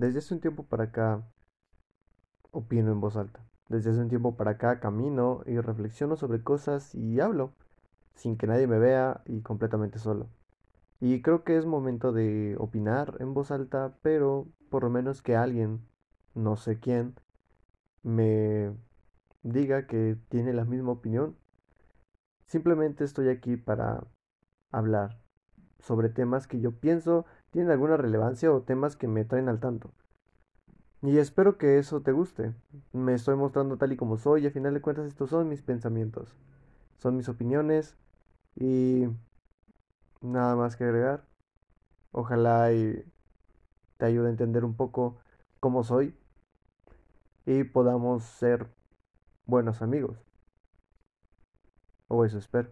Desde hace un tiempo para acá opino en voz alta. Desde hace un tiempo para acá camino y reflexiono sobre cosas y hablo, sin que nadie me vea y completamente solo. Y creo que es momento de opinar en voz alta, pero por lo menos que alguien, no sé quién, me diga que tiene la misma opinión. Simplemente estoy aquí para hablar sobre temas que yo pienso tienen alguna relevancia o temas que me traen al tanto. Y espero que eso te guste. Me estoy mostrando tal y como soy y a final de cuentas estos son mis pensamientos. Son mis opiniones y nada más que agregar. Ojalá y te ayude a entender un poco cómo soy y podamos ser buenos amigos. O eso espero.